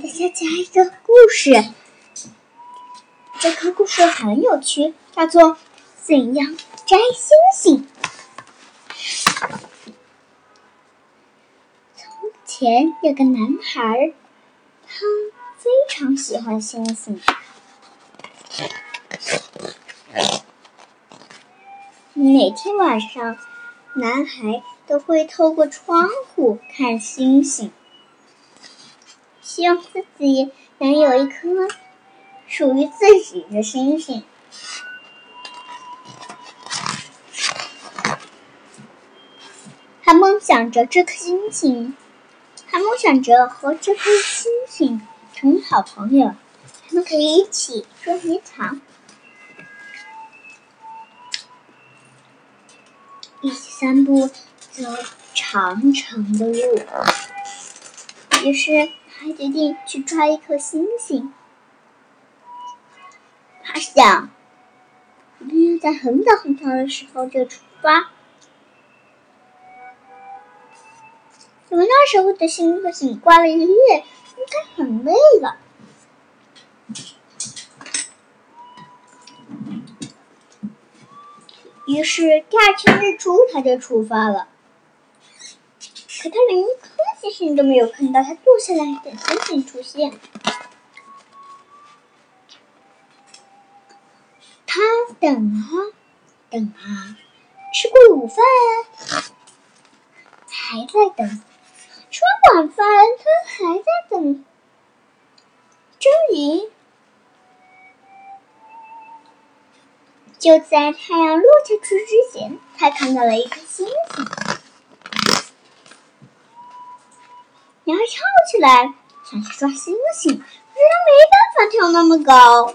大家讲一个故事。这个故事很有趣，叫做《怎样摘星星》。从前有个男孩，他非常喜欢星星。每天晚上，男孩都会透过窗户看星星。希望自己能有一颗属于自己的星星。他梦想着这颗星星，他梦想着和这颗星星成为好朋友，他们可以一起捉迷藏，一起散步走长长的路。于是。他决定去抓一颗星星。他想，一定要在很早很早的时候就出发，因为那时候的星星挂了一夜，应该很累了。于是第二天日出，他就出发了。他连一颗星星都没有看到，他坐下来等星星出现。他等啊等啊，吃过午饭还在等，吃完晚饭他还在等。终于，就在太阳落下去之前，他看到了一颗星星。鸟儿跳起来，想去抓星星，可是它没办法跳那么高。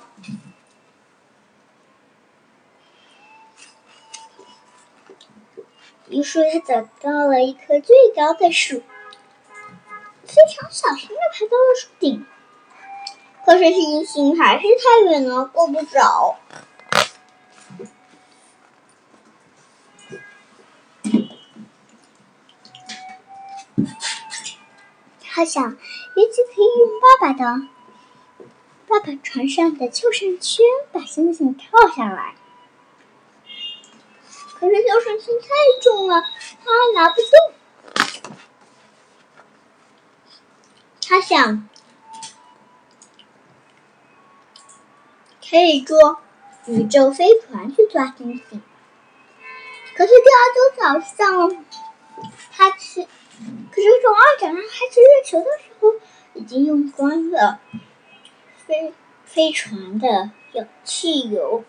于是，它找到了一棵最高的树，非常小心的爬到了树顶。可是，星星还是太远了，够不着。他想，也许可以用爸爸的爸爸船上的救生圈把星星跳下来。可是救生圈太重了，他拿不动。他想，可以坐宇宙飞船去抓星星。可是第二天早上，他去。可是从二角上开始月球的时候，已经用光了飞飞船的有汽油。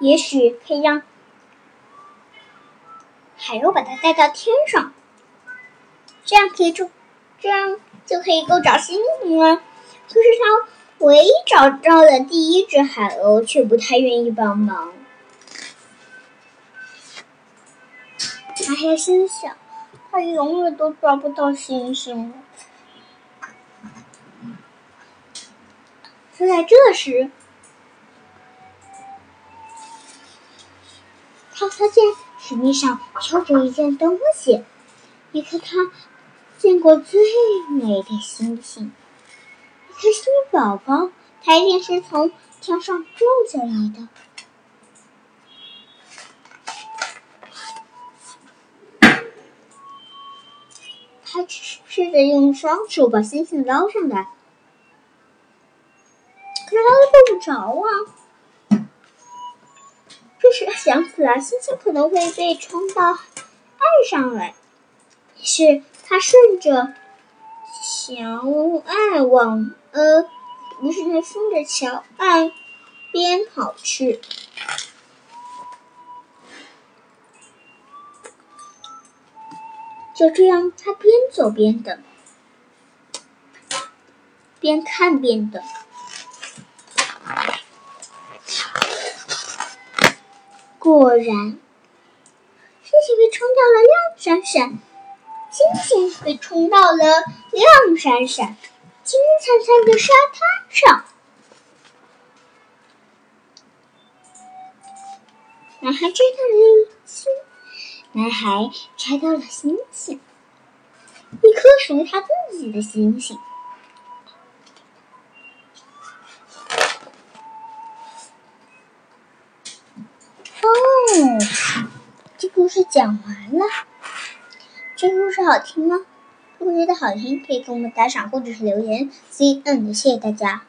也许可以让海鸥把它带到天上，这样可以就这样就可以够找星星了。可是它。唯一找到的第一只海鸥却不太愿意帮忙，他还心想：他永远都抓不到星星。就在这时，他发现水面上飘着一件东西，一颗他见过最美的星星。颗星宝宝，它一定是从天上掉下来的。他试着用双手把星星捞上来，可是他都够不着啊！这时想起来，星星可能会被冲到岸上来，于是他顺着桥岸往。呃，于是他顺着桥岸边跑去，就这样，他边走边等，边看边等。果然，星星被冲到了亮闪闪，星星被冲到了亮闪闪。金灿灿的沙滩上，男孩摘到了星，男孩摘到了星星，一颗属于他自己的星星。哦，这故事讲完了。这故事好听吗？如果觉得好听，可以给我们打赏或者是留言。C N，谢谢大家。